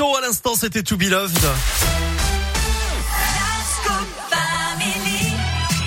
À l'instant, c'était To Be Loved.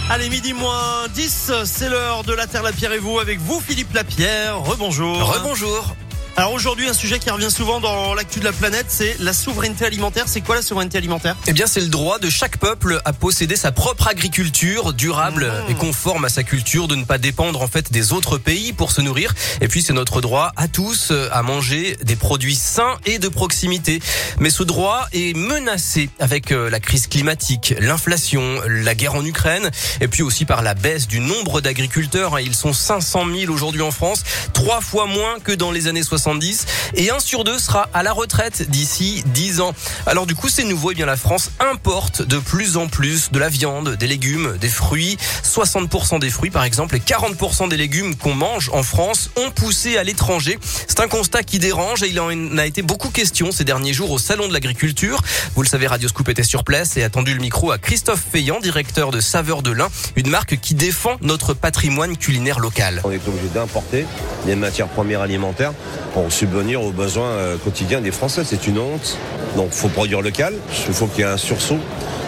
Allez, midi moins 10, c'est l'heure de la Terre, la Pierre et vous, avec vous Philippe Lapierre. Rebonjour. Rebonjour. Alors aujourd'hui, un sujet qui revient souvent dans l'actu de la planète, c'est la souveraineté alimentaire. C'est quoi la souveraineté alimentaire? Eh bien, c'est le droit de chaque peuple à posséder sa propre agriculture durable Mmh. et conforme à sa culture, de ne pas dépendre en fait des autres pays pour se nourrir. Et puis, c'est notre droit à tous euh, à manger des produits sains et de proximité. Mais ce droit est menacé avec euh, la crise climatique, l'inflation, la guerre en Ukraine, et puis aussi par la baisse du nombre d'agriculteurs. Ils sont 500 000 aujourd'hui en France, trois fois moins que dans les années 70 et un sur deux sera à la retraite d'ici 10 ans. Alors du coup, c'est nouveau, et bien la France importe de plus en plus de la viande, des légumes, des fruits. 60% des fruits par exemple et 40% des légumes qu'on mange en France ont poussé à l'étranger. C'est un constat qui dérange et il en a été beaucoup question ces derniers jours au salon de l'agriculture. Vous le savez, Radio Scoop était sur place et a tendu le micro à Christophe Feillant, directeur de Saveur de l'Ain, une marque qui défend notre patrimoine culinaire local. On est obligé d'importer des matières premières alimentaires pour subvenir aux besoins euh, quotidiens des Français. C'est une honte. Donc il faut produire local, il faut qu'il y ait un sursaut,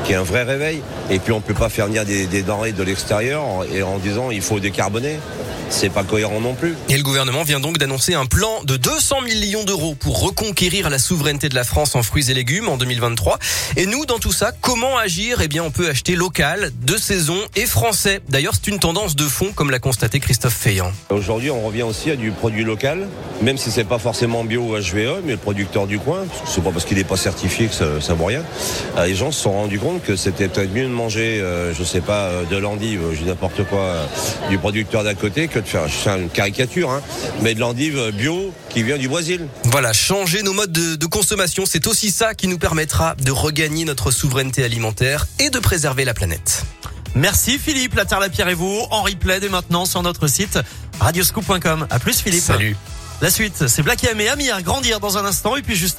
qu'il y ait un vrai réveil. Et puis on ne peut pas faire venir des, des denrées de l'extérieur et en disant il faut décarboner. C'est pas cohérent non plus. Et le gouvernement vient donc d'annoncer un plan de 200 millions d'euros pour reconquérir la souveraineté de la France en fruits et légumes en 2023. Et nous, dans tout ça, comment agir? Eh bien, on peut acheter local, de saison et français. D'ailleurs, c'est une tendance de fond, comme l'a constaté Christophe Feillant. Aujourd'hui, on revient aussi à du produit local, même si c'est pas forcément bio ou HVE, mais le producteur du coin, c'est pas parce qu'il n'est pas certifié que ça, ça vaut rien. Euh, Les gens se sont rendus compte que c'était peut-être mieux de manger, euh, je sais pas, euh, de l'endive, euh, je dis n'importe quoi, euh, du producteur d'à côté, que de faire, c'est une caricature, hein, mais de l'endive bio qui vient du Brésil. Voilà, changer nos modes de, de consommation, c'est aussi ça qui nous permettra de regagner notre souveraineté alimentaire et de préserver la planète. Merci Philippe, la Terre, la Pierre et vous, en replay dès maintenant sur notre site radioscoop.com. À plus Philippe. Salut. La suite, c'est Black M et Amir, grandir dans un instant et puis juste